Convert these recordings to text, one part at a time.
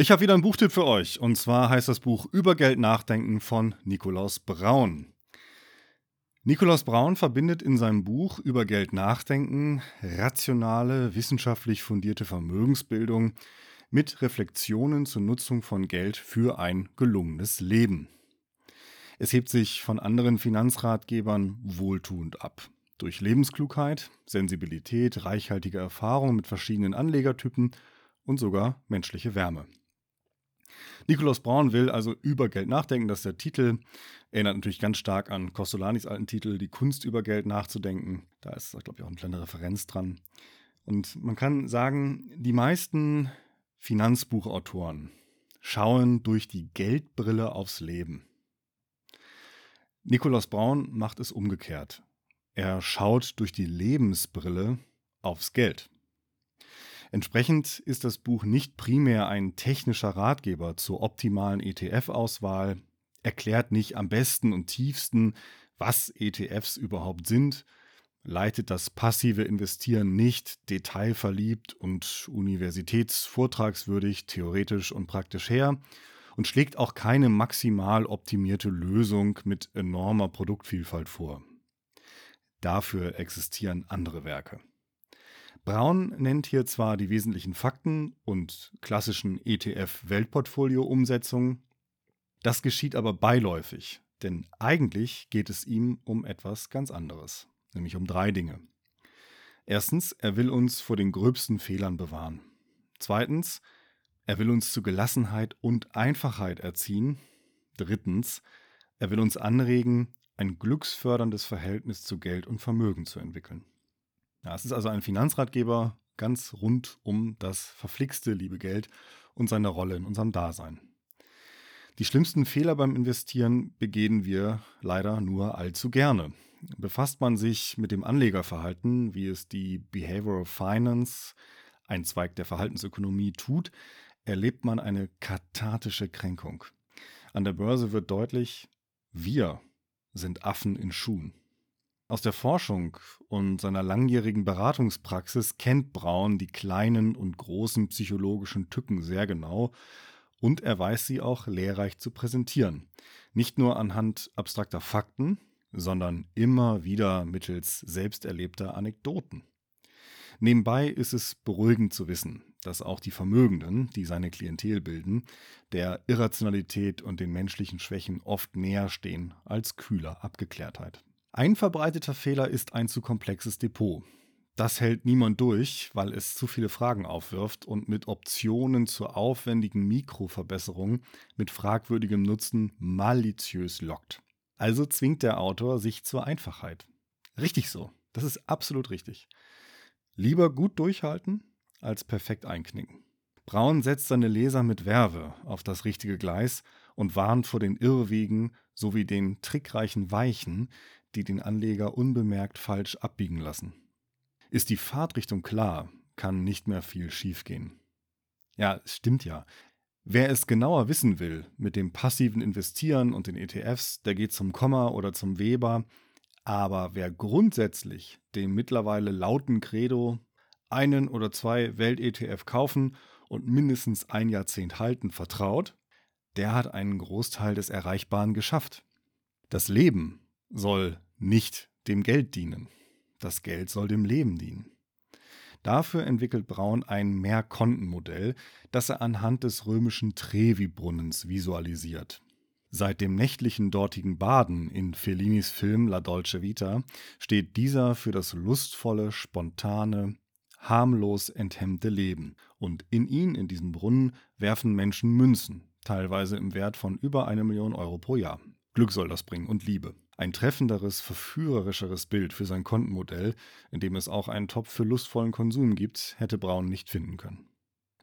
Ich habe wieder ein Buchtipp für euch. Und zwar heißt das Buch Über Geld nachdenken von Nikolaus Braun. Nikolaus Braun verbindet in seinem Buch Über Geld nachdenken rationale, wissenschaftlich fundierte Vermögensbildung mit Reflexionen zur Nutzung von Geld für ein gelungenes Leben. Es hebt sich von anderen Finanzratgebern wohltuend ab. Durch Lebensklugheit, Sensibilität, reichhaltige Erfahrung mit verschiedenen Anlegertypen und sogar menschliche Wärme. Nikolaus Braun will also über Geld nachdenken, das ist der Titel. Erinnert natürlich ganz stark an Costolanis alten Titel, Die Kunst über Geld nachzudenken. Da ist, glaube ich, auch eine kleine Referenz dran. Und man kann sagen, die meisten Finanzbuchautoren schauen durch die Geldbrille aufs Leben. Nikolaus Braun macht es umgekehrt. Er schaut durch die Lebensbrille aufs Geld. Entsprechend ist das Buch nicht primär ein technischer Ratgeber zur optimalen ETF-Auswahl, erklärt nicht am besten und tiefsten, was ETFs überhaupt sind, leitet das passive Investieren nicht detailverliebt und universitätsvortragswürdig theoretisch und praktisch her und schlägt auch keine maximal optimierte Lösung mit enormer Produktvielfalt vor. Dafür existieren andere Werke. Braun nennt hier zwar die wesentlichen Fakten und klassischen ETF-Weltportfolio-Umsetzungen, das geschieht aber beiläufig, denn eigentlich geht es ihm um etwas ganz anderes, nämlich um drei Dinge. Erstens, er will uns vor den gröbsten Fehlern bewahren. Zweitens, er will uns zu Gelassenheit und Einfachheit erziehen. Drittens, er will uns anregen, ein glücksförderndes Verhältnis zu Geld und Vermögen zu entwickeln. Ja, es ist also ein Finanzratgeber ganz rund um das verflixte liebe Geld und seine Rolle in unserem Dasein. Die schlimmsten Fehler beim Investieren begehen wir leider nur allzu gerne. Befasst man sich mit dem Anlegerverhalten, wie es die Behavioral Finance, ein Zweig der Verhaltensökonomie, tut, erlebt man eine kathartische Kränkung. An der Börse wird deutlich, wir sind Affen in Schuhen. Aus der Forschung und seiner langjährigen Beratungspraxis kennt Braun die kleinen und großen psychologischen Tücken sehr genau und er weiß sie auch lehrreich zu präsentieren. Nicht nur anhand abstrakter Fakten, sondern immer wieder mittels selbsterlebter Anekdoten. Nebenbei ist es beruhigend zu wissen, dass auch die Vermögenden, die seine Klientel bilden, der Irrationalität und den menschlichen Schwächen oft näher stehen als kühler Abgeklärtheit. Ein verbreiteter Fehler ist ein zu komplexes Depot. Das hält niemand durch, weil es zu viele Fragen aufwirft und mit Optionen zur aufwendigen Mikroverbesserung mit fragwürdigem Nutzen maliziös lockt. Also zwingt der Autor sich zur Einfachheit. Richtig so. Das ist absolut richtig. Lieber gut durchhalten als perfekt einknicken. Braun setzt seine Leser mit Werbe auf das richtige Gleis und warnt vor den Irrwegen sowie den trickreichen Weichen, die den Anleger unbemerkt falsch abbiegen lassen. Ist die Fahrtrichtung klar, kann nicht mehr viel schiefgehen. Ja, es stimmt ja. Wer es genauer wissen will mit dem passiven Investieren und den ETFs, der geht zum Komma oder zum Weber. Aber wer grundsätzlich dem mittlerweile lauten Credo einen oder zwei Welt-ETF kaufen und mindestens ein Jahrzehnt halten vertraut, der hat einen Großteil des Erreichbaren geschafft. Das Leben soll nicht dem Geld dienen. Das Geld soll dem Leben dienen. Dafür entwickelt Braun ein Mehrkontenmodell, das er anhand des römischen Trevi-Brunnens visualisiert. Seit dem nächtlichen dortigen Baden in Fellinis Film La Dolce Vita steht dieser für das lustvolle, spontane, harmlos enthemmte Leben. Und in ihn, in diesen Brunnen, werfen Menschen Münzen, teilweise im Wert von über eine Million Euro pro Jahr. Glück soll das bringen und Liebe. Ein treffenderes, verführerischeres Bild für sein Kontenmodell, in dem es auch einen Topf für lustvollen Konsum gibt, hätte Braun nicht finden können.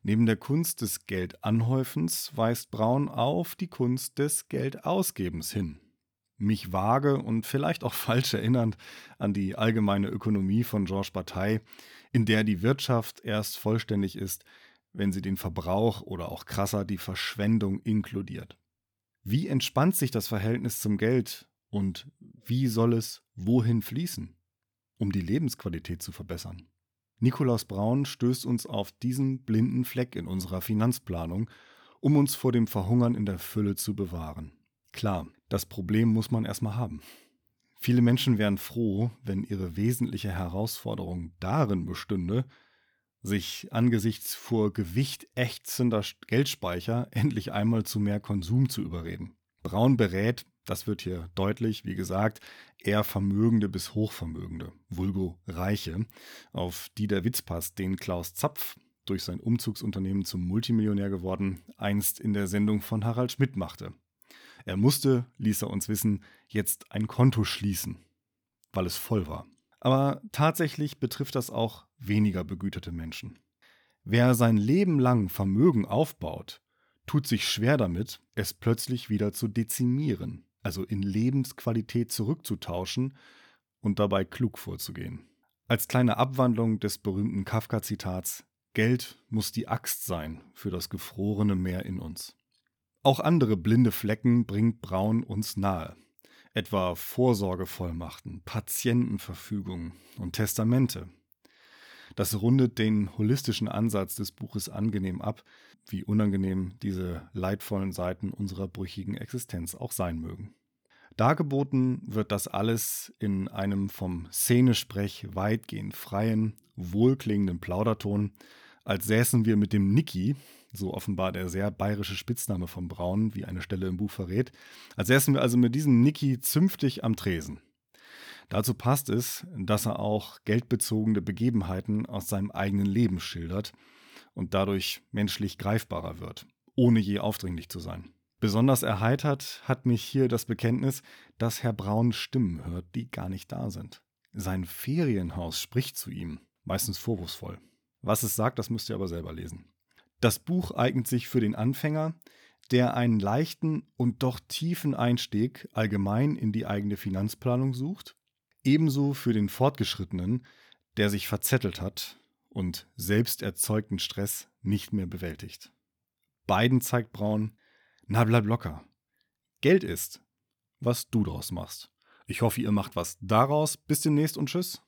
Neben der Kunst des Geldanhäufens weist Braun auf die Kunst des Geldausgebens hin. Mich vage und vielleicht auch falsch erinnernd an die allgemeine Ökonomie von Georges Bataille, in der die Wirtschaft erst vollständig ist, wenn sie den Verbrauch oder auch krasser die Verschwendung inkludiert. Wie entspannt sich das Verhältnis zum Geld und wie soll es wohin fließen, um die Lebensqualität zu verbessern? Nikolaus Braun stößt uns auf diesen blinden Fleck in unserer Finanzplanung um uns vor dem Verhungern in der Fülle zu bewahren. Klar, das Problem muss man erstmal haben. Viele Menschen wären froh, wenn ihre wesentliche Herausforderung darin bestünde, sich angesichts vor Gewicht ächzender Geldspeicher endlich einmal zu mehr Konsum zu überreden. Braun berät, das wird hier deutlich, wie gesagt, eher Vermögende bis Hochvermögende, vulgo Reiche, auf die der Witz passt, den Klaus Zapf, durch sein Umzugsunternehmen zum Multimillionär geworden, einst in der Sendung von Harald Schmidt machte. Er musste, ließ er uns wissen, jetzt ein Konto schließen, weil es voll war. Aber tatsächlich betrifft das auch weniger begüterte Menschen. Wer sein Leben lang Vermögen aufbaut, tut sich schwer damit, es plötzlich wieder zu dezimieren, also in Lebensqualität zurückzutauschen und dabei klug vorzugehen. Als kleine Abwandlung des berühmten Kafka-Zitats Geld muss die Axt sein für das gefrorene Meer in uns. Auch andere blinde Flecken bringt Braun uns nahe, etwa Vorsorgevollmachten, Patientenverfügungen und Testamente. Das rundet den holistischen Ansatz des Buches angenehm ab, wie unangenehm diese leidvollen Seiten unserer brüchigen Existenz auch sein mögen. Dargeboten wird das alles in einem vom Szenesprech weitgehend freien, wohlklingenden Plauderton, als säßen wir mit dem Niki, so offenbar der sehr bayerische Spitzname von Braun, wie eine Stelle im Buch verrät, als säßen wir also mit diesem Niki zünftig am Tresen. Dazu passt es, dass er auch geldbezogene Begebenheiten aus seinem eigenen Leben schildert und dadurch menschlich greifbarer wird, ohne je aufdringlich zu sein. Besonders erheitert hat mich hier das Bekenntnis, dass Herr Braun Stimmen hört, die gar nicht da sind. Sein Ferienhaus spricht zu ihm, meistens vorwurfsvoll. Was es sagt, das müsst ihr aber selber lesen. Das Buch eignet sich für den Anfänger, der einen leichten und doch tiefen Einstieg allgemein in die eigene Finanzplanung sucht, ebenso für den Fortgeschrittenen, der sich verzettelt hat und selbst erzeugten Stress nicht mehr bewältigt. Beiden zeigt Braun, na bleib locker. Geld ist, was du draus machst. Ich hoffe, ihr macht was daraus. Bis demnächst und tschüss.